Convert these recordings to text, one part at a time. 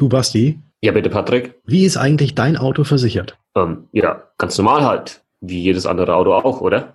Du Basti? Ja, bitte, Patrick. Wie ist eigentlich dein Auto versichert? Ähm, ja, ganz normal halt. Wie jedes andere Auto auch, oder?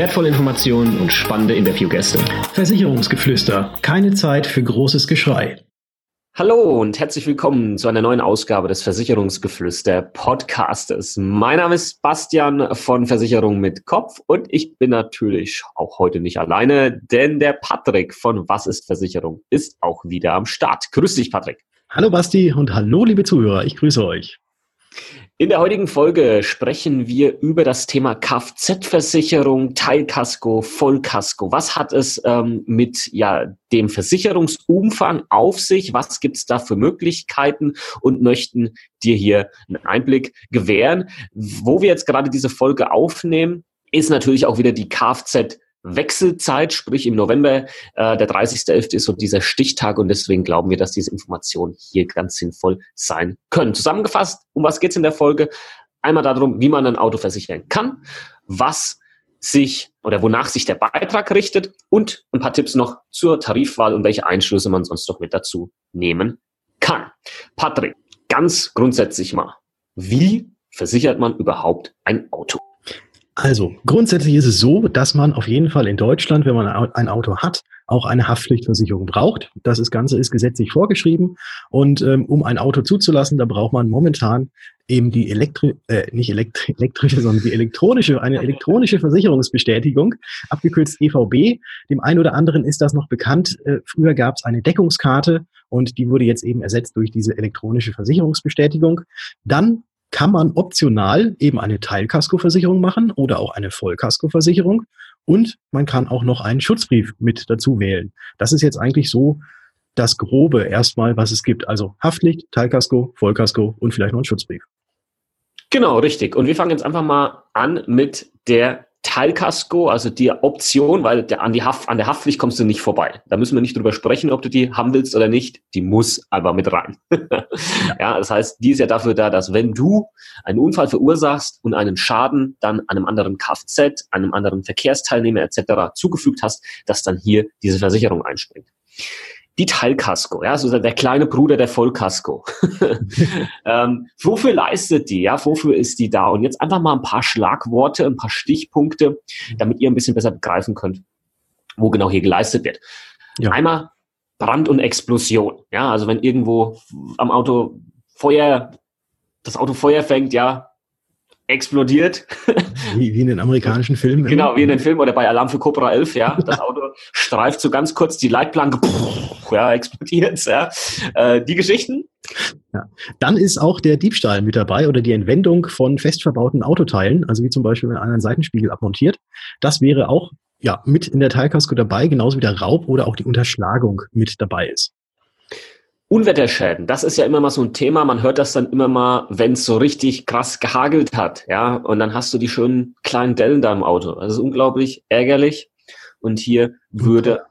wertvolle Informationen und spannende Interviewgäste. Versicherungsgeflüster. Keine Zeit für großes Geschrei. Hallo und herzlich willkommen zu einer neuen Ausgabe des Versicherungsgeflüster Podcastes. Mein Name ist Bastian von Versicherung mit Kopf und ich bin natürlich auch heute nicht alleine, denn der Patrick von Was ist Versicherung ist auch wieder am Start. Grüß dich, Patrick. Hallo Basti und hallo liebe Zuhörer, ich grüße euch. In der heutigen Folge sprechen wir über das Thema Kfz-Versicherung, Teilkasko, Vollkasko. Was hat es ähm, mit ja, dem Versicherungsumfang auf sich? Was gibt es da für Möglichkeiten? Und möchten dir hier einen Einblick gewähren. Wo wir jetzt gerade diese Folge aufnehmen, ist natürlich auch wieder die Kfz Wechselzeit, sprich im November, äh, der 30.11. ist so dieser Stichtag und deswegen glauben wir, dass diese Informationen hier ganz sinnvoll sein können. Zusammengefasst, um was geht's in der Folge? Einmal darum, wie man ein Auto versichern kann, was sich oder wonach sich der Beitrag richtet und ein paar Tipps noch zur Tarifwahl und welche Einschlüsse man sonst noch mit dazu nehmen kann. Patrick, ganz grundsätzlich mal, wie versichert man überhaupt ein Auto? Also, grundsätzlich ist es so, dass man auf jeden Fall in Deutschland, wenn man ein Auto hat, auch eine Haftpflichtversicherung braucht. Das Ganze ist gesetzlich vorgeschrieben. Und ähm, um ein Auto zuzulassen, da braucht man momentan eben die Elektri äh, nicht elektri elektrische, sondern die elektronische, eine elektronische Versicherungsbestätigung, abgekürzt EVB. Dem einen oder anderen ist das noch bekannt. Äh, früher gab es eine Deckungskarte und die wurde jetzt eben ersetzt durch diese elektronische Versicherungsbestätigung. Dann kann man optional eben eine Teilkaskoversicherung machen oder auch eine Vollkaskoversicherung und man kann auch noch einen Schutzbrief mit dazu wählen. Das ist jetzt eigentlich so das Grobe erstmal, was es gibt. Also Haftpflicht, Teilkasko, Vollkasko und vielleicht noch ein Schutzbrief. Genau, richtig. Und wir fangen jetzt einfach mal an mit der Teilkasko, also die Option, weil der, an, die Haft, an der Haftpflicht kommst du nicht vorbei. Da müssen wir nicht drüber sprechen, ob du die haben willst oder nicht. Die muss aber mit rein. ja. das heißt, die ist ja dafür da, dass wenn du einen Unfall verursachst und einen Schaden dann einem anderen Kfz, einem anderen Verkehrsteilnehmer etc. zugefügt hast, dass dann hier diese Versicherung einspringt die Teilkasko, ja, so der kleine Bruder der Vollkasko. ähm, wofür leistet die, ja, wofür ist die da? Und jetzt einfach mal ein paar Schlagworte, ein paar Stichpunkte, damit ihr ein bisschen besser begreifen könnt, wo genau hier geleistet wird. Ja. Einmal Brand und Explosion, ja, also wenn irgendwo am Auto Feuer, das Auto Feuer fängt, ja, explodiert. Wie, wie in den amerikanischen Filmen. Genau, wie in den Filmen oder bei Alarm für Cobra 11, ja. Das Auto streift so ganz kurz die Leitplanke, ja, explodiert, ja. Äh, die Geschichten. Ja. Dann ist auch der Diebstahl mit dabei oder die Entwendung von fest verbauten Autoteilen, also wie zum Beispiel, wenn einer einen Seitenspiegel abmontiert. Das wäre auch ja, mit in der Teilkasko dabei, genauso wie der Raub oder auch die Unterschlagung mit dabei ist. Unwetterschäden, das ist ja immer mal so ein Thema. Man hört das dann immer mal, wenn es so richtig krass gehagelt hat, ja. Und dann hast du die schönen kleinen Dellen da im Auto. Das ist unglaublich ärgerlich. Und hier würde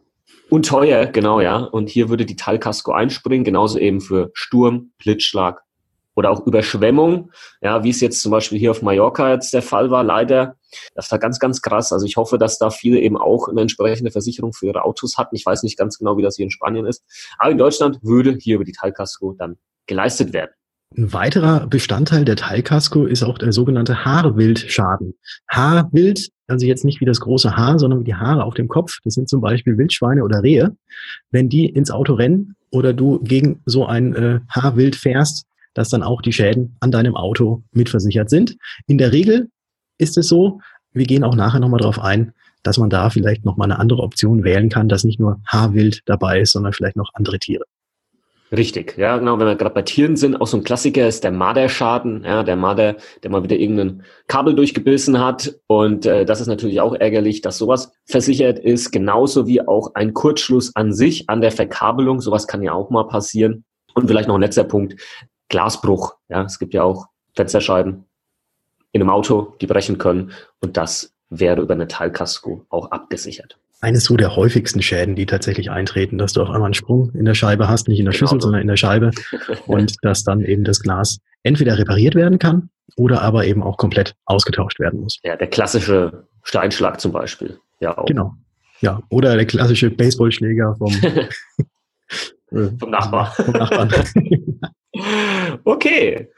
und teuer, genau, ja. Und hier würde die Teilkasko einspringen, genauso eben für Sturm, Blitzschlag oder auch Überschwemmung, ja, wie es jetzt zum Beispiel hier auf Mallorca jetzt der Fall war, leider. Das war ganz, ganz krass. Also ich hoffe, dass da viele eben auch eine entsprechende Versicherung für ihre Autos hatten. Ich weiß nicht ganz genau, wie das hier in Spanien ist. Aber in Deutschland würde hier über die Teilkasko dann geleistet werden. Ein weiterer Bestandteil der Teilkasko ist auch der sogenannte Haarwildschaden. Haarwild, also jetzt nicht wie das große Haar, sondern wie die Haare auf dem Kopf. Das sind zum Beispiel Wildschweine oder Rehe. Wenn die ins Auto rennen oder du gegen so ein äh, Haarwild fährst, dass dann auch die Schäden an deinem Auto mitversichert sind. In der Regel ist es so, wir gehen auch nachher nochmal drauf ein, dass man da vielleicht nochmal eine andere Option wählen kann, dass nicht nur Haarwild dabei ist, sondern vielleicht noch andere Tiere. Richtig, ja, genau. Wenn wir gerade bei Tieren sind, auch so ein Klassiker ist der Marderschaden, ja, der Marder, der mal wieder irgendein Kabel durchgebissen hat. Und äh, das ist natürlich auch ärgerlich, dass sowas versichert ist, genauso wie auch ein Kurzschluss an sich, an der Verkabelung. Sowas kann ja auch mal passieren. Und vielleicht noch ein letzter Punkt, Glasbruch. Ja, es gibt ja auch Fensterscheiben in einem Auto, die brechen können und das wäre über eine Teilkasko auch abgesichert. Eines so der häufigsten Schäden, die tatsächlich eintreten, dass du auf einmal einen Sprung in der Scheibe hast, nicht in der genau Schüssel, so. sondern in der Scheibe und dass dann eben das Glas entweder repariert werden kann oder aber eben auch komplett ausgetauscht werden muss. Ja, der klassische Steinschlag zum Beispiel. Ja, auch. Genau. Ja, oder der klassische Baseballschläger vom, vom Nachbar. Vom Nachbarn. Okay.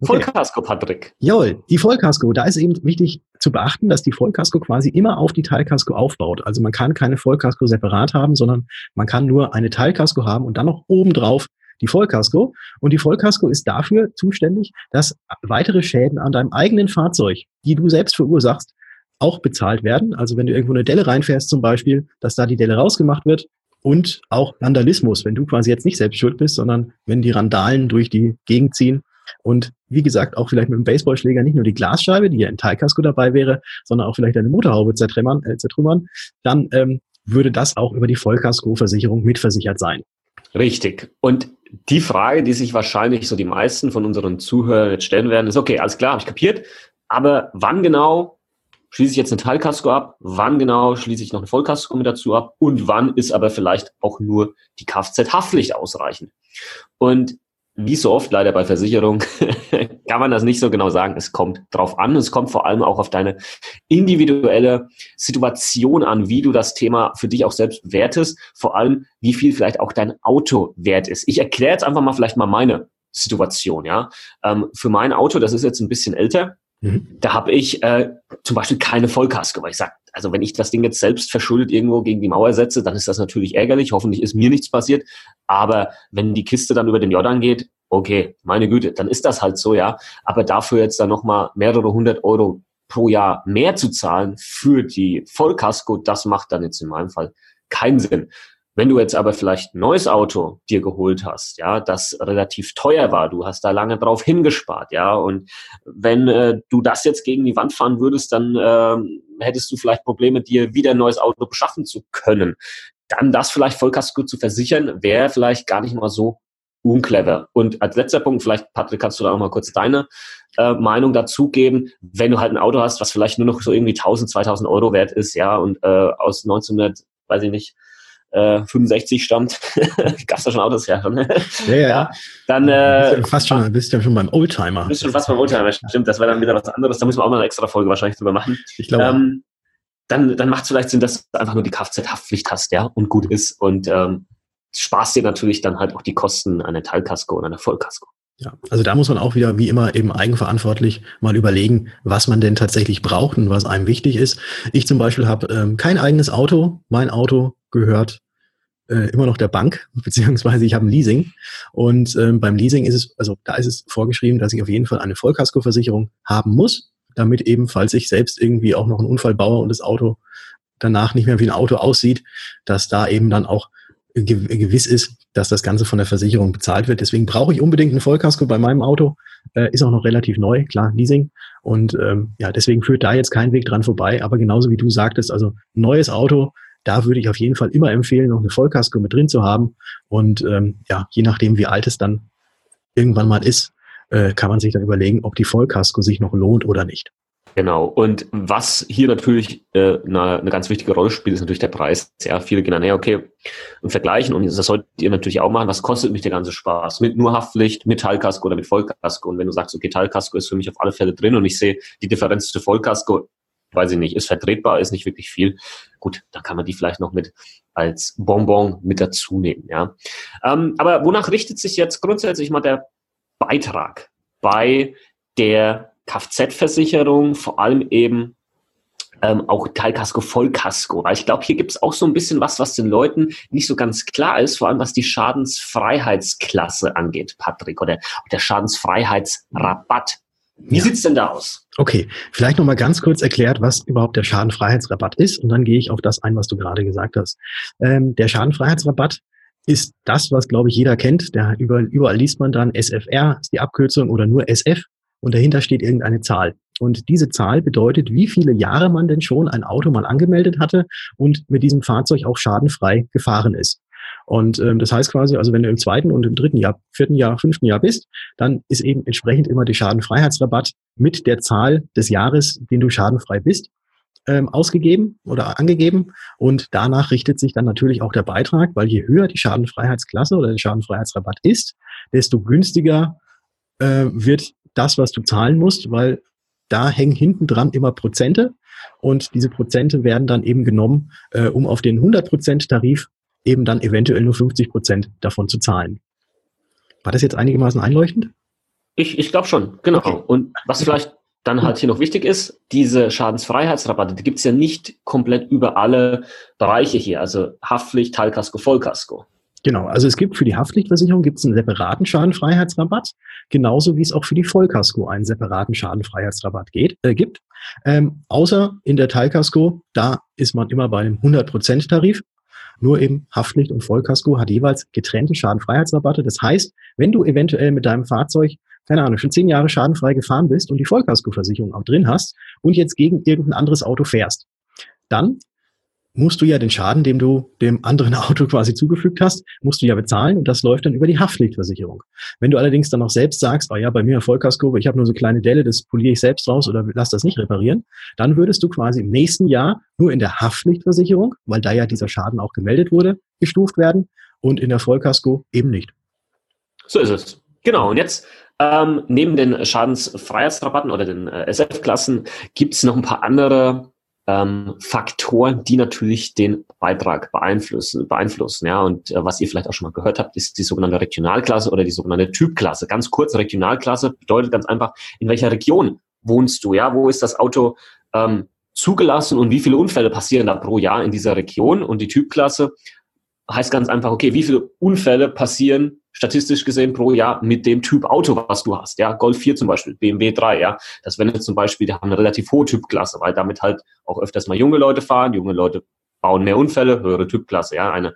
Vollkasko, Patrick. Jawohl, die Vollkasko. Da ist eben wichtig zu beachten, dass die Vollkasko quasi immer auf die Teilkasko aufbaut. Also man kann keine Vollkasko separat haben, sondern man kann nur eine Teilkasko haben und dann noch obendrauf die Vollkasko. Und die Vollkasko ist dafür zuständig, dass weitere Schäden an deinem eigenen Fahrzeug, die du selbst verursachst, auch bezahlt werden. Also wenn du irgendwo eine Delle reinfährst zum Beispiel, dass da die Delle rausgemacht wird und auch Vandalismus, wenn du quasi jetzt nicht selbst schuld bist, sondern wenn die Randalen durch die Gegend ziehen und wie gesagt auch vielleicht mit dem Baseballschläger nicht nur die Glasscheibe, die ja in Teilkasko dabei wäre, sondern auch vielleicht eine Motorhaube zertrümmern, äh, zertrümmern dann ähm, würde das auch über die Vollkasko-Versicherung mitversichert sein. Richtig. Und die Frage, die sich wahrscheinlich so die meisten von unseren Zuhörern jetzt stellen werden, ist, okay, alles klar, habe ich kapiert, aber wann genau schließe ich jetzt eine Teilkasko ab, wann genau schließe ich noch eine Vollkasko mit dazu ab und wann ist aber vielleicht auch nur die Kfz-Haftpflicht ausreichend. Und wie so oft leider bei Versicherung kann man das nicht so genau sagen. Es kommt drauf an. Es kommt vor allem auch auf deine individuelle Situation an, wie du das Thema für dich auch selbst wertest. Vor allem, wie viel vielleicht auch dein Auto wert ist. Ich erkläre jetzt einfach mal vielleicht mal meine Situation. Ja, ähm, für mein Auto, das ist jetzt ein bisschen älter. Mhm. Da habe ich äh, zum Beispiel keine Vollkasko, weil ich sage, also wenn ich das Ding jetzt selbst verschuldet irgendwo gegen die Mauer setze, dann ist das natürlich ärgerlich. Hoffentlich ist mir nichts passiert. Aber wenn die Kiste dann über den Jordan geht, okay, meine Güte, dann ist das halt so, ja. Aber dafür jetzt dann nochmal mehrere hundert Euro pro Jahr mehr zu zahlen für die Vollkasko, das macht dann jetzt in meinem Fall keinen Sinn. Wenn du jetzt aber vielleicht ein neues Auto dir geholt hast, ja, das relativ teuer war, du hast da lange drauf hingespart, ja, und wenn äh, du das jetzt gegen die Wand fahren würdest, dann äh, hättest du vielleicht Probleme, dir wieder ein neues Auto beschaffen zu können. Dann das vielleicht Vollkasko zu versichern, wäre vielleicht gar nicht mal so unclever. Und als letzter Punkt, vielleicht, Patrick, kannst du da auch mal kurz deine äh, Meinung dazugeben, wenn du halt ein Auto hast, was vielleicht nur noch so irgendwie 1000, 2000 Euro wert ist, ja, und äh, aus 1900, weiß ich nicht, äh, 65 stammt, gab's da schon Autos ja schon. ja, ja, ja. Dann äh, bist du fast schon, bist ja schon beim Oldtimer. Bist schon fast beim Oldtimer, stimmt. Das wäre dann wieder was anderes. Da müssen wir auch mal eine extra Folge wahrscheinlich drüber machen. Ich glaube. Ähm, dann, dann macht es vielleicht Sinn, dass du einfach nur die Kfz-Haftpflicht hast, ja, und gut ist und ähm, sparst dir natürlich dann halt auch die Kosten einer Teilkasko und einer Vollkasko. Ja, also da muss man auch wieder wie immer eben eigenverantwortlich mal überlegen, was man denn tatsächlich braucht und was einem wichtig ist. Ich zum Beispiel habe ähm, kein eigenes Auto. Mein Auto gehört äh, immer noch der Bank, beziehungsweise ich habe ein Leasing. Und ähm, beim Leasing ist es, also da ist es vorgeschrieben, dass ich auf jeden Fall eine Vollkaskoversicherung haben muss, damit eben, falls ich selbst irgendwie auch noch einen Unfall baue und das Auto danach nicht mehr wie ein Auto aussieht, dass da eben dann auch gewiss ist, dass das Ganze von der Versicherung bezahlt wird. Deswegen brauche ich unbedingt eine Vollkasko bei meinem Auto. Äh, ist auch noch relativ neu, klar, Leasing. Und ähm, ja, deswegen führt da jetzt kein Weg dran vorbei. Aber genauso wie du sagtest, also neues Auto, da würde ich auf jeden Fall immer empfehlen, noch eine Vollkasko mit drin zu haben. Und ähm, ja, je nachdem, wie alt es dann irgendwann mal ist, äh, kann man sich dann überlegen, ob die Vollkasko sich noch lohnt oder nicht. Genau. Und was hier natürlich äh, eine, eine ganz wichtige Rolle spielt, ist natürlich der Preis. Ja, viele gehen dann, ja, okay, und vergleichen. Und das solltet ihr natürlich auch machen. Was kostet mich der ganze Spaß? Mit nur Haftpflicht, mit Teilkasko oder mit Vollkasko? Und wenn du sagst, okay, Teilkasko ist für mich auf alle Fälle drin und ich sehe die Differenz zu Vollkasko, weiß ich nicht, ist vertretbar, ist nicht wirklich viel. Gut, da kann man die vielleicht noch mit als Bonbon mit dazu nehmen, ja. Ähm, aber wonach richtet sich jetzt grundsätzlich mal der Beitrag bei der Kfz-Versicherung, vor allem eben ähm, auch Teilkasko, Vollkasko. Weil ich glaube, hier gibt es auch so ein bisschen was, was den Leuten nicht so ganz klar ist, vor allem was die Schadensfreiheitsklasse angeht, Patrick, oder der Schadensfreiheitsrabatt. Wie ja. sieht's denn da aus? Okay, vielleicht noch mal ganz kurz erklärt, was überhaupt der Schadenfreiheitsrabatt ist, und dann gehe ich auf das ein, was du gerade gesagt hast. Ähm, der Schadenfreiheitsrabatt ist das, was glaube ich jeder kennt. Der, überall, überall liest man dann SFR, ist die Abkürzung, oder nur SF, und dahinter steht irgendeine Zahl. Und diese Zahl bedeutet, wie viele Jahre man denn schon ein Auto mal angemeldet hatte und mit diesem Fahrzeug auch schadenfrei gefahren ist. Und ähm, das heißt quasi, also wenn du im zweiten und im dritten Jahr, vierten Jahr, fünften Jahr bist, dann ist eben entsprechend immer der Schadenfreiheitsrabatt mit der Zahl des Jahres, den du schadenfrei bist, ähm, ausgegeben oder angegeben. Und danach richtet sich dann natürlich auch der Beitrag, weil je höher die Schadenfreiheitsklasse oder der Schadenfreiheitsrabatt ist, desto günstiger äh, wird das, was du zahlen musst, weil da hängen hinten dran immer Prozente und diese Prozente werden dann eben genommen, äh, um auf den 100% Tarif eben dann eventuell nur 50% davon zu zahlen. War das jetzt einigermaßen einleuchtend? Ich, ich glaube schon, genau. Okay. Und was vielleicht dann halt hier noch wichtig ist, diese Schadensfreiheitsrabatte, die gibt's ja nicht komplett über alle Bereiche hier, also Haftpflicht, Teilkasko, Vollkasko. Genau, also es gibt für die Haftpflichtversicherung gibt's einen separaten Schadenfreiheitsrabatt, genauso wie es auch für die Vollkasko einen separaten Schadenfreiheitsrabatt geht, äh, gibt. Ähm, außer in der Teilkasko, da ist man immer bei einem 100%-Tarif. Nur eben Haftpflicht und Vollkasko hat jeweils getrennte Schadenfreiheitsrabatte. Das heißt, wenn du eventuell mit deinem Fahrzeug keine Ahnung, schon zehn Jahre schadenfrei gefahren bist und die Vollkaskoversicherung auch drin hast und jetzt gegen irgendein anderes Auto fährst, dann musst du ja den Schaden, den du dem anderen Auto quasi zugefügt hast, musst du ja bezahlen und das läuft dann über die Haftpflichtversicherung. Wenn du allerdings dann noch selbst sagst, oh ja, bei mir Vollkasko, ich habe nur so kleine Delle, das poliere ich selbst raus oder lass das nicht reparieren, dann würdest du quasi im nächsten Jahr nur in der Haftpflichtversicherung, weil da ja dieser Schaden auch gemeldet wurde, gestuft werden und in der Vollkasko eben nicht. So ist es. Genau. Und jetzt ähm, neben den Schadensfreiheitsrabatten oder den äh, SF-Klassen gibt es noch ein paar andere ähm, Faktoren, die natürlich den Beitrag beeinflussen. beeinflussen ja. Und äh, was ihr vielleicht auch schon mal gehört habt, ist die sogenannte Regionalklasse oder die sogenannte Typklasse. Ganz kurz, Regionalklasse bedeutet ganz einfach, in welcher Region wohnst du? Ja, wo ist das Auto ähm, zugelassen und wie viele Unfälle passieren da pro Jahr in dieser Region? Und die Typklasse heißt ganz einfach, okay, wie viele Unfälle passieren statistisch gesehen pro Jahr mit dem Typ Auto, was du hast. Ja, Golf 4 zum Beispiel, BMW 3, ja. Das wäre jetzt zum Beispiel, die haben eine relativ hohe Typklasse, weil damit halt auch öfters mal junge Leute fahren. Junge Leute bauen mehr Unfälle, höhere Typklasse, ja. Eine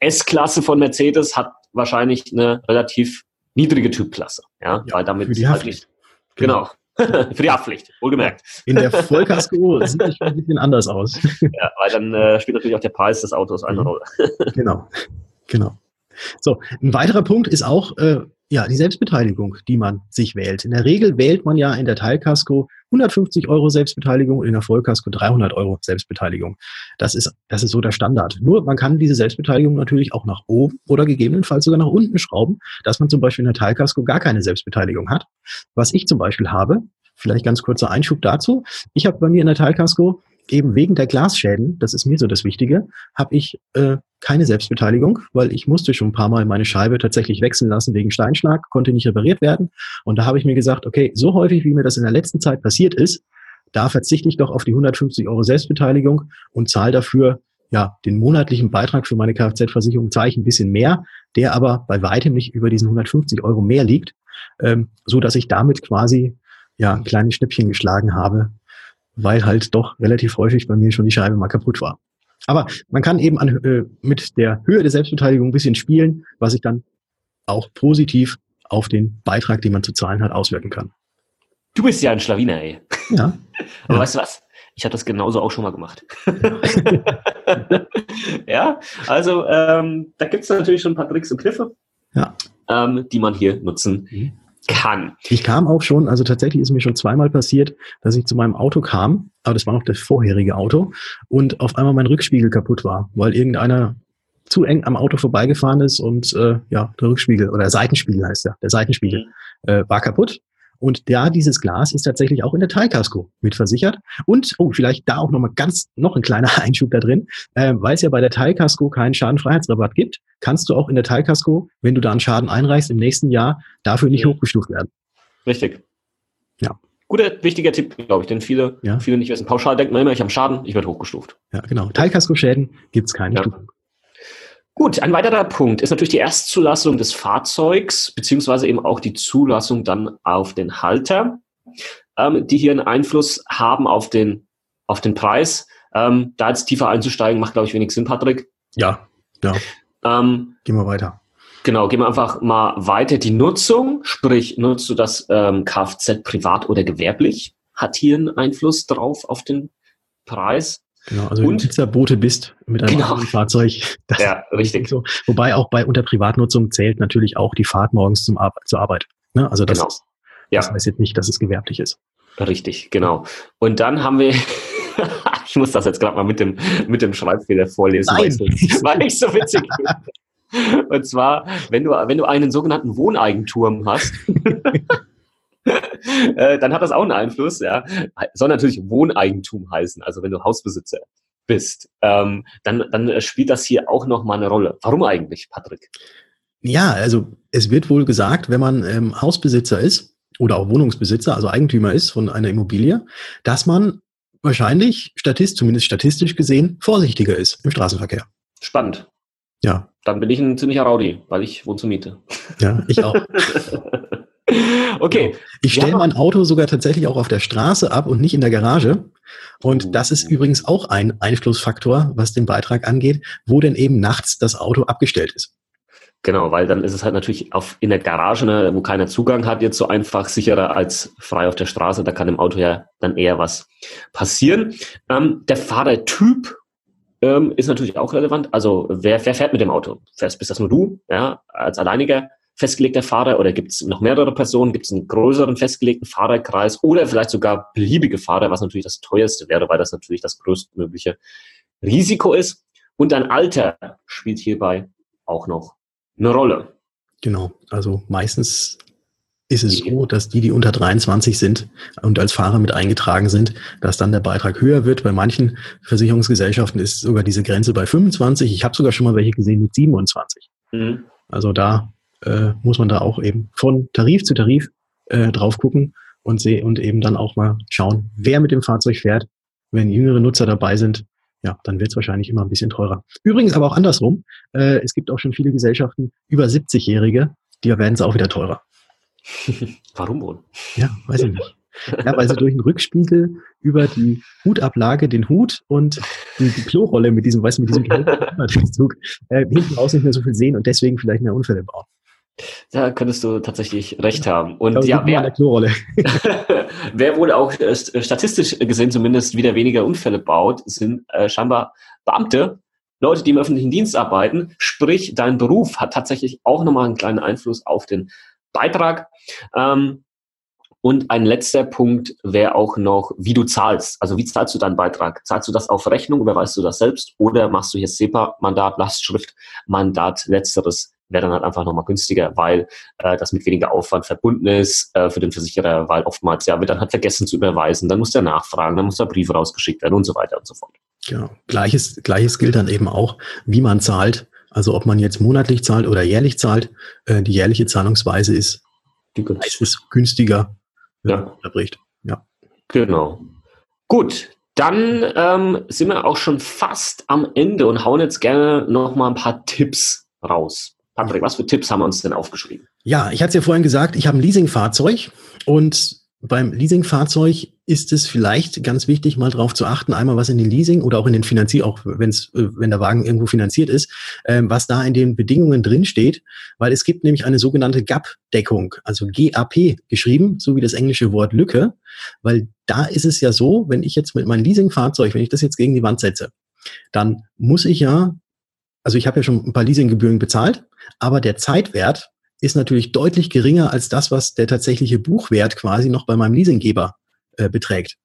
S-Klasse von Mercedes hat wahrscheinlich eine relativ niedrige Typklasse, ja, ja weil damit für die halt nicht, genau. genau. für die Haftpflicht, wohlgemerkt. In der Vollkasko sieht es ein bisschen anders aus. ja, weil dann äh, spielt natürlich auch der Preis des Autos eine mhm. Rolle. genau, genau. So, ein weiterer Punkt ist auch äh, ja die Selbstbeteiligung, die man sich wählt. In der Regel wählt man ja in der Teilkasko 150 Euro Selbstbeteiligung und in der Vollkasko 300 Euro Selbstbeteiligung. Das ist, das ist so der Standard. Nur man kann diese Selbstbeteiligung natürlich auch nach oben oder gegebenenfalls sogar nach unten schrauben, dass man zum Beispiel in der Teilkasko gar keine Selbstbeteiligung hat. Was ich zum Beispiel habe, vielleicht ganz kurzer Einschub dazu. Ich habe bei mir in der Teilkasko eben wegen der Glasschäden, das ist mir so das Wichtige, habe ich äh, keine Selbstbeteiligung, weil ich musste schon ein paar Mal meine Scheibe tatsächlich wechseln lassen wegen Steinschlag, konnte nicht repariert werden. Und da habe ich mir gesagt, okay, so häufig, wie mir das in der letzten Zeit passiert ist, da verzichte ich doch auf die 150 Euro Selbstbeteiligung und zahle dafür ja den monatlichen Beitrag für meine Kfz-Versicherung zahle ich ein bisschen mehr, der aber bei weitem nicht über diesen 150 Euro mehr liegt, ähm, so dass ich damit quasi ja ein kleines Schnäppchen geschlagen habe, weil halt doch relativ häufig bei mir schon die Scheibe mal kaputt war. Aber man kann eben an, äh, mit der Höhe der Selbstbeteiligung ein bisschen spielen, was sich dann auch positiv auf den Beitrag, den man zu zahlen hat, auswirken kann. Du bist ja ein Schlawiner, ey. Ja. Aber ja. weißt du was? Ich habe das genauso auch schon mal gemacht. ja, also ähm, da gibt es natürlich schon ein paar Tricks und Kniffe, ja. ähm, die man hier nutzen mhm kann. Ich kam auch schon, also tatsächlich ist mir schon zweimal passiert, dass ich zu meinem Auto kam, aber das war noch das vorherige Auto, und auf einmal mein Rückspiegel kaputt war, weil irgendeiner zu eng am Auto vorbeigefahren ist und äh, ja, der Rückspiegel oder der Seitenspiegel heißt ja, der Seitenspiegel mhm. äh, war kaputt. Und da dieses Glas ist tatsächlich auch in der Teilkasko mitversichert. Und, oh, vielleicht da auch nochmal ganz, noch ein kleiner Einschub da drin, äh, weil es ja bei der Teilkasko keinen Schadenfreiheitsrabatt gibt, kannst du auch in der Teilkasko, wenn du da einen Schaden einreichst, im nächsten Jahr dafür nicht ja. hochgestuft werden. Richtig. Ja. Guter, wichtiger Tipp, glaube ich, denn viele, ja. viele nicht wissen. Pauschal denkt man immer, ich habe Schaden, ich werde hochgestuft. Ja, genau. Teilkasko-Schäden gibt es keine ja. Stufung. Gut, ein weiterer Punkt ist natürlich die Erstzulassung des Fahrzeugs, beziehungsweise eben auch die Zulassung dann auf den Halter, ähm, die hier einen Einfluss haben auf den, auf den Preis. Ähm, da jetzt tiefer einzusteigen, macht, glaube ich, wenig Sinn, Patrick. Ja, ja. Ähm, gehen wir weiter. Genau, gehen wir einfach mal weiter. Die Nutzung, sprich, nutzt du das ähm, Kfz privat oder gewerblich, hat hier einen Einfluss drauf auf den Preis. Genau, also wenn du Pizzabote bist mit einem Genau. Fahrzeug. Ja, richtig. So. Wobei auch bei unter Privatnutzung zählt natürlich auch die Fahrt morgens zum Ar zur Arbeit. Ne? Also das, Genau. ist, Ja. das heißt jetzt nicht, dass es gewerblich ist. Richtig, genau. Und dann haben wir, ich muss das jetzt gerade mal mit dem, mit dem Schreibfehler vorlesen, weil Nein. weil ich so witzig. Und zwar, wenn du, wenn du einen sogenannten Wohneigenturm hast, dann hat das auch einen Einfluss, ja. Soll natürlich Wohneigentum heißen, also wenn du Hausbesitzer bist, ähm, dann, dann spielt das hier auch nochmal eine Rolle. Warum eigentlich, Patrick? Ja, also es wird wohl gesagt, wenn man ähm, Hausbesitzer ist oder auch Wohnungsbesitzer, also Eigentümer ist von einer Immobilie, dass man wahrscheinlich statist, zumindest statistisch gesehen, vorsichtiger ist im Straßenverkehr. Spannend. Ja, Dann bin ich ein ziemlicher Rowdy, weil ich wohne zur Miete. ja, ich auch. okay, Ich stelle Ja. mein Auto sogar tatsächlich auch auf der Straße ab und nicht in der Garage. Und das ist übrigens auch ein Einflussfaktor, was den Beitrag angeht, wo denn eben nachts das Auto abgestellt ist. Genau, weil dann ist es halt natürlich auf, in der Garage, ne, wo keiner Zugang hat, jetzt so einfach sicherer als frei auf der Straße. Da kann im Auto ja dann eher was passieren. Ähm, der Fahrertyp ähm, ist natürlich auch relevant. Also wer, wer fährt mit dem Auto? Fährst, bist das nur du, ja, als alleiniger festgelegter Fahrer oder gibt es noch mehrere Personen? Gibt es einen größeren festgelegten Fahrerkreis oder vielleicht sogar beliebige Fahrer, was natürlich das teuerste wäre, weil das natürlich das größtmögliche Risiko ist. Und dein Alter spielt hierbei auch noch eine Rolle. Genau. Also meistens ist es so, dass die, die unter 23 sind und als Fahrer mit eingetragen sind, dass dann der Beitrag höher wird. Bei manchen Versicherungsgesellschaften ist sogar diese Grenze bei 25. Ich habe sogar schon mal welche gesehen mit 27. Mhm. Also da äh, muss man da auch eben von Tarif zu Tarif äh, drauf gucken und sehen und eben dann auch mal schauen, wer mit dem Fahrzeug fährt. Wenn jüngere Nutzer dabei sind, ja, dann wird es wahrscheinlich immer ein bisschen teurer. Übrigens aber auch andersrum. Äh, es gibt auch schon viele Gesellschaften über 70-Jährige, die werden es auch wieder teurer. Warum wohl? Ja, weiß ich nicht. Ja, weil sie durch den Rückspiegel über die Hutablage, den Hut und die, die Klorolle mit diesem, weißt du, mit diesem Zug, äh, hinten raus nicht mehr so viel sehen und deswegen vielleicht mehr Unfälle bauen. Da könntest du tatsächlich recht haben. Und ja, wer, wer wohl auch äh, st- statistisch gesehen zumindest wieder weniger Unfälle baut, sind äh, scheinbar Beamte, Leute, die im öffentlichen Dienst arbeiten. Sprich, dein Beruf hat tatsächlich auch nochmal einen kleinen Einfluss auf den Beitrag. Ähm, und ein letzter Punkt wäre auch noch, wie du zahlst. Also wie zahlst du deinen Beitrag? Zahlst du das auf Rechnung, überweist du das selbst oder machst du hier SEPA-Mandat, Lastschrift-Mandat? Letzteres wäre dann halt einfach nochmal günstiger, weil äh, das mit weniger Aufwand verbunden ist äh, für den Versicherer, weil oftmals ja wird dann halt vergessen zu überweisen, dann muss der nachfragen, dann muss der Brief rausgeschickt werden und so weiter und so fort. Genau. Gleiches, Gleiches gilt dann eben auch, wie man zahlt. Also ob man jetzt monatlich zahlt oder jährlich zahlt. Äh, die jährliche Zahlungsweise ist Die meistens günstiger, wenn Ja. man unterbricht. Ja. Genau. Gut, dann ähm, sind wir auch schon fast am Ende und hauen jetzt gerne noch mal ein paar Tipps raus. Patrick, was für Tipps haben wir uns denn aufgeschrieben? Ja, ich hatte es ja vorhin gesagt, ich habe ein Leasingfahrzeug und beim Leasingfahrzeug ist es vielleicht ganz wichtig, mal drauf zu achten, einmal was in den Leasing oder auch in den Finanzier, auch wenn's, äh, wenn der Wagen irgendwo finanziert ist, ähm, was da in den Bedingungen drin steht, weil es gibt nämlich eine sogenannte GAP-Deckung, also GAP geschrieben, so wie das englische Wort Lücke, weil da ist es ja so, wenn ich jetzt mit meinem Leasingfahrzeug, wenn ich das jetzt gegen die Wand setze, dann muss ich ja, also ich habe ja schon ein paar Leasinggebühren bezahlt, aber der Zeitwert ist natürlich deutlich geringer als das, was der tatsächliche Buchwert quasi noch bei meinem Leasinggeber äh, beträgt.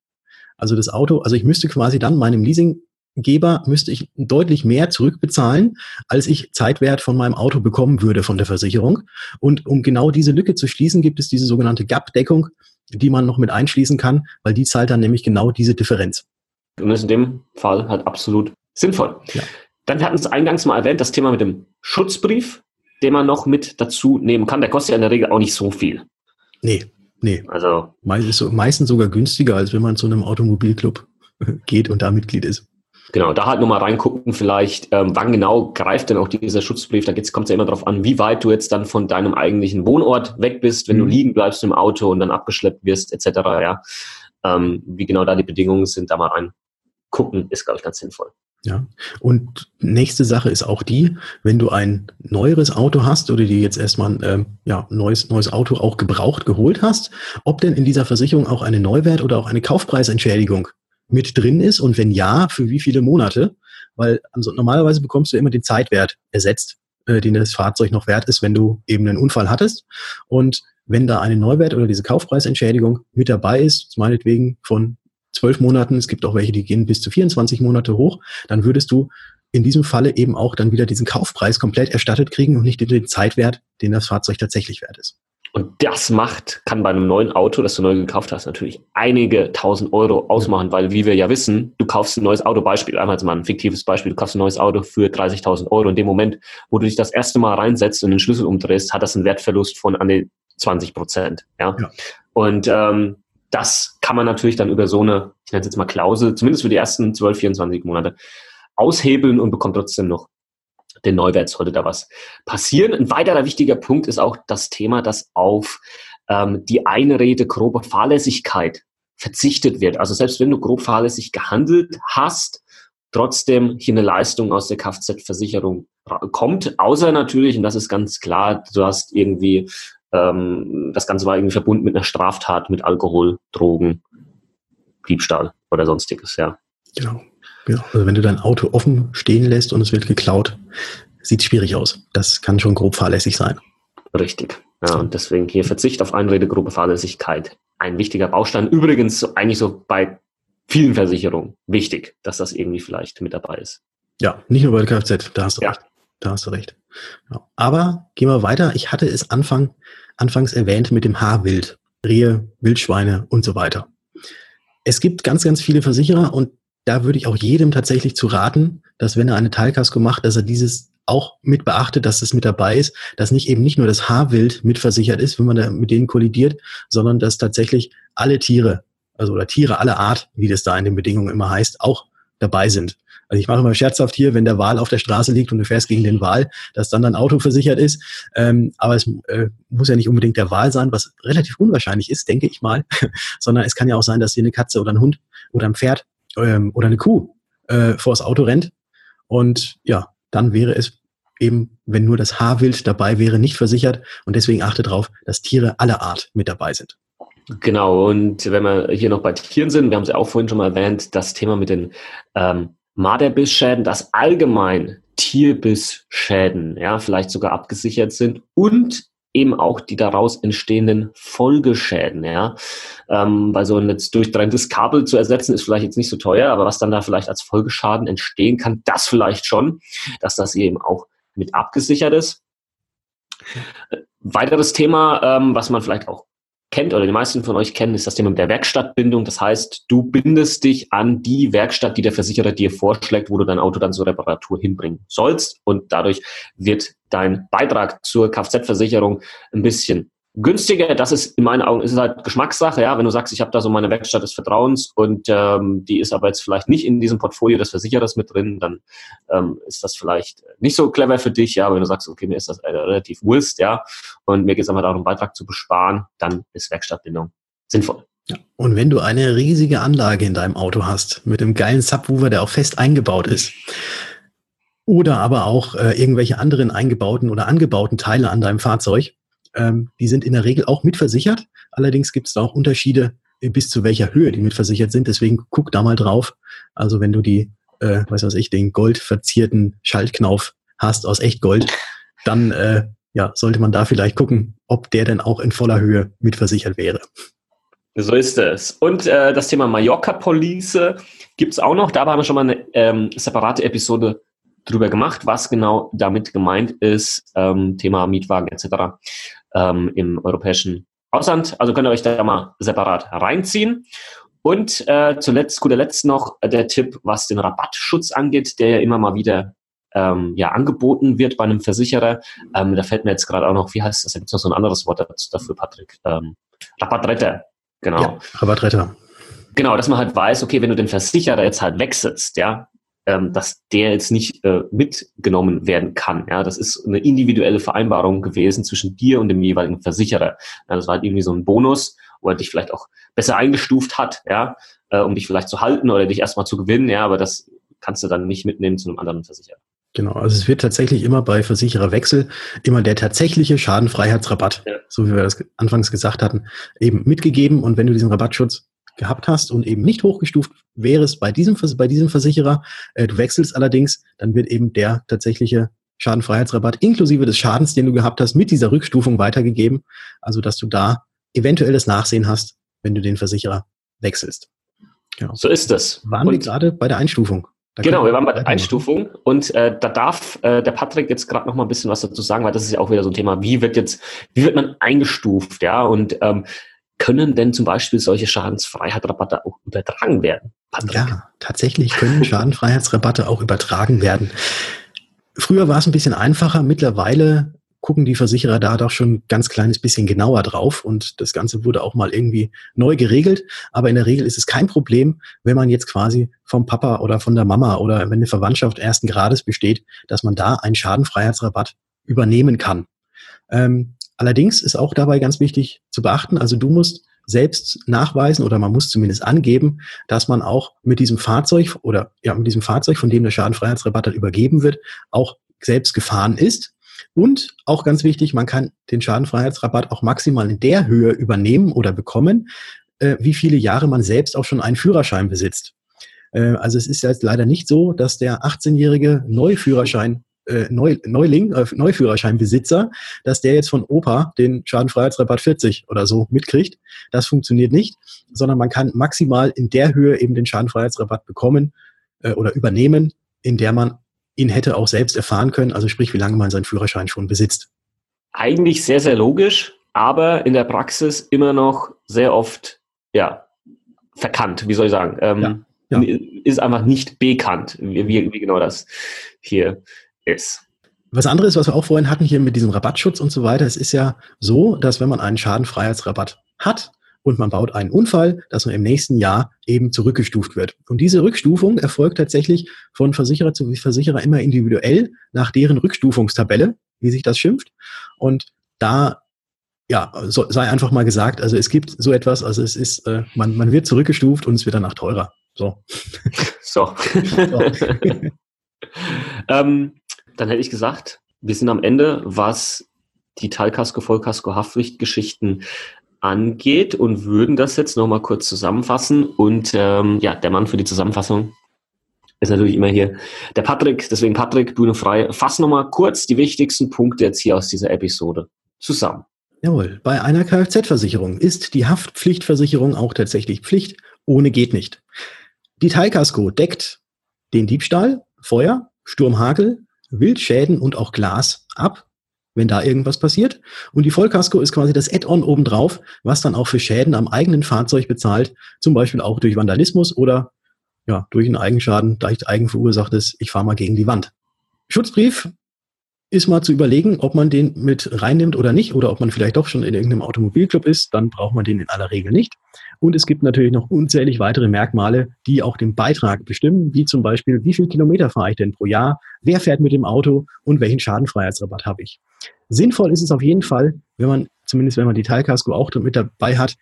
Also das Auto, also ich müsste quasi dann meinem Leasinggeber müsste ich deutlich mehr zurückbezahlen, als ich Zeitwert von meinem Auto bekommen würde von der Versicherung. Und um genau diese Lücke zu schließen, gibt es diese sogenannte GAP-Deckung, die man noch mit einschließen kann, weil die zahlt dann nämlich genau diese Differenz. Und das ist in dem Fall halt absolut sinnvoll. Ja. Dann wir hatten es eingangs mal erwähnt, das Thema mit dem Schutzbrief, den man noch mit dazu nehmen kann. Der kostet ja in der Regel auch nicht so viel. Nee, nee. Also Meist- Meistens sogar günstiger, als wenn man zu einem Automobilclub geht und da Mitglied ist. Genau, da halt nur mal reingucken, vielleicht, ähm, wann genau greift denn auch dieser Schutzbrief. Da kommt es ja immer darauf an, wie weit du jetzt dann von deinem eigentlichen Wohnort weg bist, wenn du Mhm. liegen bleibst im Auto und dann abgeschleppt wirst, etc. Ja, ähm, wie genau da die Bedingungen sind, da mal reingucken, ist, glaube ich, ganz sinnvoll. Ja. Und nächste Sache ist auch die, wenn du ein neueres Auto hast oder dir jetzt erstmal ein ähm, ja, neues, neues Auto auch gebraucht geholt hast, ob denn in dieser Versicherung auch eine Neuwert- oder auch eine Kaufpreisentschädigung mit drin ist und wenn ja, für wie viele Monate? Weil also normalerweise bekommst du immer den Zeitwert ersetzt, äh, den das Fahrzeug noch wert ist, wenn du eben einen Unfall hattest. Und wenn da eine Neuwert oder diese Kaufpreisentschädigung mit dabei ist, meinetwegen von zwölf Monaten, es gibt auch welche, die gehen bis zu 24 Monate hoch, dann würdest du in diesem Falle eben auch dann wieder diesen Kaufpreis komplett erstattet kriegen und nicht den Zeitwert, den das Fahrzeug tatsächlich wert ist. Und das macht, kann bei einem neuen Auto, das du neu gekauft hast, natürlich einige tausend Euro ausmachen, weil wie wir ja wissen, du kaufst ein neues Auto, Beispiel, einmal mal ein fiktives Beispiel, du kaufst ein neues Auto für 30.000 Euro. In dem Moment, wo du dich das erste Mal reinsetzt und den Schlüssel umdrehst, hat das einen Wertverlust von an die 20 Prozent. Ja? ja. Und ähm, das kann man natürlich dann über so eine, ich nenne es jetzt mal Klausel, zumindest für die ersten 12, 24 Monate, aushebeln und bekommt trotzdem noch den Neuwert, sollte da was passieren. Ein weiterer wichtiger Punkt ist auch das Thema, dass auf ähm, die Einrede grobe Fahrlässigkeit verzichtet wird. Also selbst wenn du grob fahrlässig gehandelt hast, trotzdem hier eine Leistung aus der Kfz-Versicherung kommt, außer natürlich, und das ist ganz klar, du hast irgendwie, ähm, das Ganze war irgendwie verbunden mit einer Straftat, mit Alkohol, Drogen, Diebstahl oder sonstiges, ja. Genau. Ja, also wenn du dein Auto offen stehen lässt und es wird geklaut, sieht schwierig aus. Das kann schon grob fahrlässig sein. Richtig. Ja, und deswegen hier Verzicht auf Einredegruppe Fahrlässigkeit. Ein wichtiger Baustein. Übrigens eigentlich so bei vielen Versicherungen wichtig, dass das irgendwie vielleicht mit dabei ist. Ja, nicht nur bei der Kfz, da hast du ja. recht. Da hast du recht. Ja. Aber gehen wir weiter. Ich hatte es Anfang, anfangs erwähnt mit dem Haarwild. Rehe, Wildschweine und so weiter. Es gibt ganz, ganz viele Versicherer und da würde ich auch jedem tatsächlich zu raten, dass wenn er eine Teilkasko macht, dass er dieses auch mit beachtet, dass es mit dabei ist, dass nicht eben nicht nur das Haarwild mitversichert ist, wenn man da mit denen kollidiert, sondern dass tatsächlich alle Tiere, also oder Tiere aller Art, wie das da in den Bedingungen immer heißt, auch dabei sind. Also ich mache immer scherzhaft hier, wenn der Wal auf der Straße liegt und du fährst gegen den Wal, dass dann dein Auto versichert ist. Ähm, aber es äh, muss ja nicht unbedingt der Wal sein, was relativ unwahrscheinlich ist, denke ich mal, sondern es kann ja auch sein, dass hier eine Katze oder ein Hund oder ein Pferd ähm, oder eine Kuh äh, vors Auto rennt. Und ja, dann wäre es eben, wenn nur das Haarwild dabei wäre, nicht versichert. Und deswegen achte darauf, dass Tiere aller Art mit dabei sind. Genau, und wenn wir hier noch bei Tieren sind, wir haben es ja auch vorhin schon mal erwähnt, das Thema mit den ähm, Marderbissschäden, dass allgemein Tierbissschäden, ja, vielleicht sogar abgesichert sind und eben auch die daraus entstehenden Folgeschäden, ja. Ähm, weil so ein jetzt durchtrenntes Kabel zu ersetzen ist vielleicht jetzt nicht so teuer, aber was dann da vielleicht als Folgeschaden entstehen kann, das vielleicht schon, dass das eben auch mit abgesichert ist. Weiteres Thema, ähm, was man vielleicht auch kennt oder die meisten von euch kennen, ist das Thema mit der Werkstattbindung. Das heißt, du bindest dich an die Werkstatt, die der Versicherer dir vorschlägt, wo du dein Auto dann zur Reparatur hinbringen sollst. Und dadurch wird dein Beitrag zur Kfz-Versicherung ein bisschen günstiger. Das ist in meinen Augen ist es halt Geschmackssache. Ja, wenn du sagst, ich habe da so meine Werkstatt des Vertrauens und ähm, die ist aber jetzt vielleicht nicht in diesem Portfolio des Versicherers mit drin, dann ähm, ist das vielleicht nicht so clever für dich. Ja, wenn du sagst, okay, mir ist das äh, relativ Wurst, ja, und mir geht es einfach darum, Beitrag zu besparen, dann ist Werkstattbindung sinnvoll. Ja. Und wenn du eine riesige Anlage in deinem Auto hast mit einem geilen Subwoofer, der auch fest eingebaut ist, oder aber auch äh, irgendwelche anderen eingebauten oder angebauten Teile an deinem Fahrzeug, ähm, die sind in der Regel auch mitversichert. Allerdings gibt es da auch Unterschiede äh, bis zu welcher Höhe die mitversichert sind. Deswegen guck da mal drauf. Also wenn du die, äh, weiß was ich, den goldverzierten Schaltknauf hast aus Echtgold, dann äh, ja, sollte man da vielleicht gucken, ob der denn auch in voller Höhe mitversichert wäre. So ist es. Und äh, das Thema Mallorca-Police gibt es auch noch. Da haben wir schon mal eine ähm, separate Episode drüber gemacht, was genau damit gemeint ist, ähm, Thema Mietwagen etc. Ähm, im europäischen Ausland. Also könnt ihr euch da mal separat reinziehen. Und äh, zuletzt, guter Letzt noch der Tipp, was den Rabattschutz angeht, der ja immer mal wieder ähm, ja, angeboten wird bei einem Versicherer. Ähm, da fällt mir jetzt gerade auch noch, wie heißt das? Da gibt es noch so ein anderes Wort dafür, Patrick. Ähm, Rabattretter, genau. Ja, Rabattretter. Genau, dass man halt weiß, okay, wenn du den Versicherer jetzt halt wechselst, ja, ähm, dass der jetzt nicht äh, mitgenommen werden kann. Ja, das ist eine individuelle Vereinbarung gewesen zwischen dir und dem jeweiligen Versicherer. Ja, das war halt irgendwie so ein Bonus, wo er dich vielleicht auch besser eingestuft hat, ja, äh, um dich vielleicht zu halten oder dich erstmal zu gewinnen. Ja, aber das kannst du dann nicht mitnehmen zu einem anderen Versicherer. Genau, also es wird tatsächlich immer bei Versichererwechsel immer der tatsächliche Schadenfreiheitsrabatt, ja. so wie wir das anfangs gesagt hatten, eben mitgegeben. Und wenn du diesen Rabattschutz gehabt hast und eben nicht hochgestuft wärst bei diesem, bei diesem Versicherer, äh, du wechselst allerdings, dann wird eben der tatsächliche Schadenfreiheitsrabatt inklusive des Schadens, den du gehabt hast, mit dieser Rückstufung weitergegeben. Also, dass du da eventuell das Nachsehen hast, wenn du den Versicherer wechselst. Genau. So ist es. Waren und wir gerade bei der Einstufung? Da genau, wir waren bei der Einstufung und äh, da darf äh, der Patrick jetzt gerade noch mal ein bisschen was dazu sagen, weil das ist ja auch wieder so ein Thema, wie wird jetzt, wie wird man eingestuft, ja, und ähm, können denn zum Beispiel solche Schadensfreiheitsrabatte auch übertragen werden? Patrick? Ja, tatsächlich können Schadenfreiheitsrabatte auch übertragen werden. Früher war es ein bisschen einfacher, mittlerweile gucken die Versicherer da doch schon ein ganz kleines bisschen genauer drauf und das Ganze wurde auch mal irgendwie neu geregelt. Aber in der Regel ist es kein Problem, wenn man jetzt quasi vom Papa oder von der Mama oder wenn eine Verwandtschaft ersten Grades besteht, dass man da einen Schadenfreiheitsrabatt übernehmen kann. Ähm, allerdings ist auch dabei ganz wichtig zu beachten, also du musst selbst nachweisen oder man muss zumindest angeben, dass man auch mit diesem Fahrzeug oder ja, mit diesem Fahrzeug, von dem der Schadenfreiheitsrabatt dann übergeben wird, auch selbst gefahren ist und auch ganz wichtig, man kann den Schadenfreiheitsrabatt auch maximal in der Höhe übernehmen oder bekommen, äh, wie viele Jahre man selbst auch schon einen Führerschein besitzt. Äh, also es ist jetzt leider nicht so, dass der 18-jährige Neuführerschein äh, Neu, Neuling, äh, Neuführerscheinbesitzer, dass der jetzt von Opa den Schadenfreiheitsrabatt 40 oder so mitkriegt. Das funktioniert nicht, sondern man kann maximal in der Höhe eben den Schadenfreiheitsrabatt bekommen äh, oder übernehmen, in der man ihn hätte auch selbst erfahren können, also sprich, wie lange man seinen Führerschein schon besitzt. Eigentlich sehr, sehr logisch, aber in der Praxis immer noch sehr oft, ja, verkannt, wie soll ich sagen. Ähm, ja, ja. Ist einfach nicht bekannt, wie, wie genau das hier ist. Was anderes, was wir auch vorhin hatten hier mit diesem Rabattschutz und so weiter, es ist ja so, dass wenn man einen Schadenfreiheitsrabatt hat, und man baut einen Unfall, dass man im nächsten Jahr eben zurückgestuft wird. Und diese Rückstufung erfolgt tatsächlich von Versicherer zu Versicherer immer individuell nach deren Rückstufungstabelle, wie sich das schimpft. Und da ja, so, sei einfach mal gesagt, also es gibt so etwas, also es ist, äh, man, man wird zurückgestuft und es wird danach teurer. So. So. so. ähm, dann hätte ich gesagt, wir sind am Ende, was die Teilkasko, Vollkasko, Haftpflichtgeschichten angeht und würden das jetzt nochmal kurz zusammenfassen. Und ähm, ja, der Mann für die Zusammenfassung ist natürlich immer hier der Patrick. Deswegen Patrick, Bühne frei. Fass nochmal kurz die wichtigsten Punkte jetzt hier aus dieser Episode zusammen. Jawohl, bei einer Kfz-Versicherung ist die Haftpflichtversicherung auch tatsächlich Pflicht. Ohne geht nicht. Die Teilkasko deckt den Diebstahl, Feuer, Sturmhagel, Wildschäden und auch Glas ab wenn da irgendwas passiert. Und die Vollkasko ist quasi das Add-on obendrauf, was dann auch für Schäden am eigenen Fahrzeug bezahlt, zum Beispiel auch durch Vandalismus oder ja, durch einen Eigenschaden, da ich eigen verursacht ist, ich fahre mal gegen die Wand. Schutzbrief ist mal zu überlegen, ob man den mit reinnimmt oder nicht, oder ob man vielleicht doch schon in irgendeinem Automobilclub ist, dann braucht man den in aller Regel nicht. Und es gibt natürlich noch unzählig weitere Merkmale, die auch den Beitrag bestimmen, wie zum Beispiel, wie viel Kilometer fahre ich denn pro Jahr, wer fährt mit dem Auto und welchen Schadenfreiheitsrabatt habe ich. Sinnvoll ist es auf jeden Fall, wenn man, zumindest wenn man die Teilkasko auch mit dabei hat,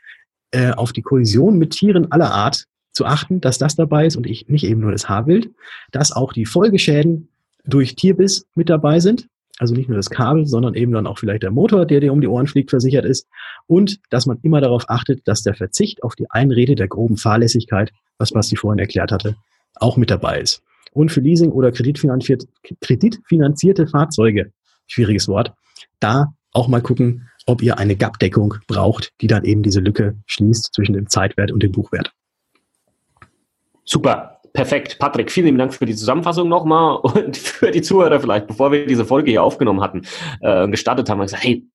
äh, auf die Kollision mit Tieren aller Art zu achten, dass das dabei ist und ich nicht eben nur das Haarwild, dass auch die Folgeschäden durch Tierbiss mit dabei sind, also nicht nur das Kabel, sondern eben dann auch vielleicht der Motor, der dir um die Ohren fliegt, versichert ist. Und dass man immer darauf achtet, dass der Verzicht auf die Einrede der groben Fahrlässigkeit, was Basti vorhin erklärt hatte, auch mit dabei ist. Und für Leasing oder kreditfinanzierte, kreditfinanzierte Fahrzeuge, schwieriges Wort, da auch mal gucken, ob ihr eine GAP-Deckung braucht, die dann eben diese Lücke schließt zwischen dem Zeitwert und dem Buchwert. Super. Perfekt. Patrick, vielen Dank für die Zusammenfassung nochmal und für die Zuhörer vielleicht, bevor wir diese Folge hier aufgenommen hatten, äh, gestartet haben, haben wir gesagt, hey,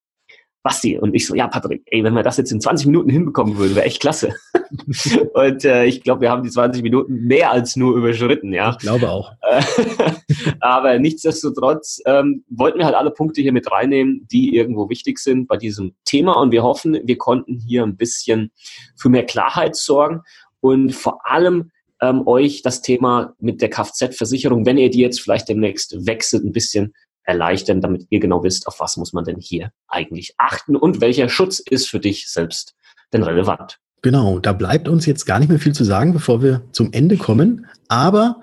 Basti. Und ich so, ja, Patrick, ey, wenn wir das jetzt in 20 Minuten hinbekommen würden, wäre echt klasse. und äh, ich glaube, wir haben die 20 Minuten mehr als nur überschritten, ja. Ich glaube auch. Aber nichtsdestotrotz ähm, wollten wir halt alle Punkte hier mit reinnehmen, die irgendwo wichtig sind bei diesem Thema. Und wir hoffen, wir konnten hier ein bisschen für mehr Klarheit sorgen und vor allem ähm, euch das Thema mit der Kfz-Versicherung, wenn ihr die jetzt vielleicht demnächst wechselt, ein bisschen erleichtern, damit ihr genau wisst, auf was muss man denn hier eigentlich achten und welcher Schutz ist für dich selbst denn relevant. Genau, da bleibt uns jetzt gar nicht mehr viel zu sagen, bevor wir zum Ende kommen. Aber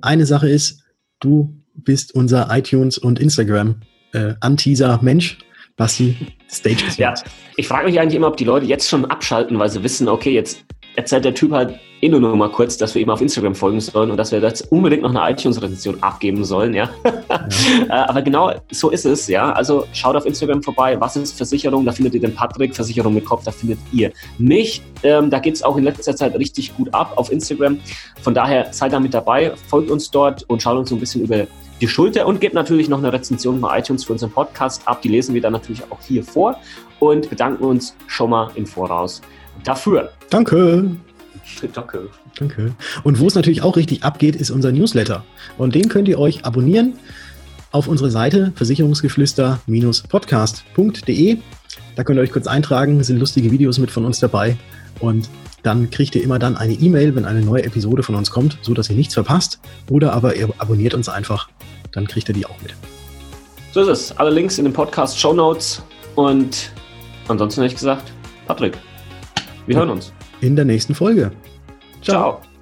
eine Sache ist, du bist unser iTunes und Instagram äh, Anteaser Mensch. Basti, Stage ist Ja, ich frage mich eigentlich immer, ob die Leute jetzt schon abschalten, weil sie wissen, okay, jetzt erzählt der Typ halt eh nur noch mal kurz, dass wir ihm auf Instagram folgen sollen und dass wir jetzt unbedingt noch eine iTunes-Rezension abgeben sollen, ja. ja. Äh, aber genau so ist es, ja. Also schaut auf Instagram vorbei. Was ist Versicherung? Da findet ihr den Patrick. Versicherung mit Kopf, da findet ihr mich. Ähm, da geht es auch in letzter Zeit richtig gut ab auf Instagram. Von daher seid da mit dabei, folgt uns dort und schaut uns so ein bisschen über die Schulter und gebt natürlich noch eine Rezension bei iTunes für unseren Podcast ab. Die lesen wir dann natürlich auch hier vor und bedanken uns schon mal im Voraus dafür. Danke. Danke. Danke. Und wo es natürlich auch richtig abgeht, ist unser Newsletter. Und den könnt ihr euch abonnieren auf unsere Seite versicherungsgeflüster-podcast.de. Da könnt ihr euch kurz eintragen, sind lustige Videos mit von uns dabei. Und dann kriegt ihr immer dann eine E-Mail, wenn eine neue Episode von uns kommt, so dass ihr nichts verpasst. Oder aber ihr abonniert uns einfach, dann kriegt ihr die auch mit. So ist es. Alle Links in den Podcast Show Notes. Und ansonsten hätte ich gesagt, Patrick, wir hören uns. In der nächsten Folge. Ciao. Ciao.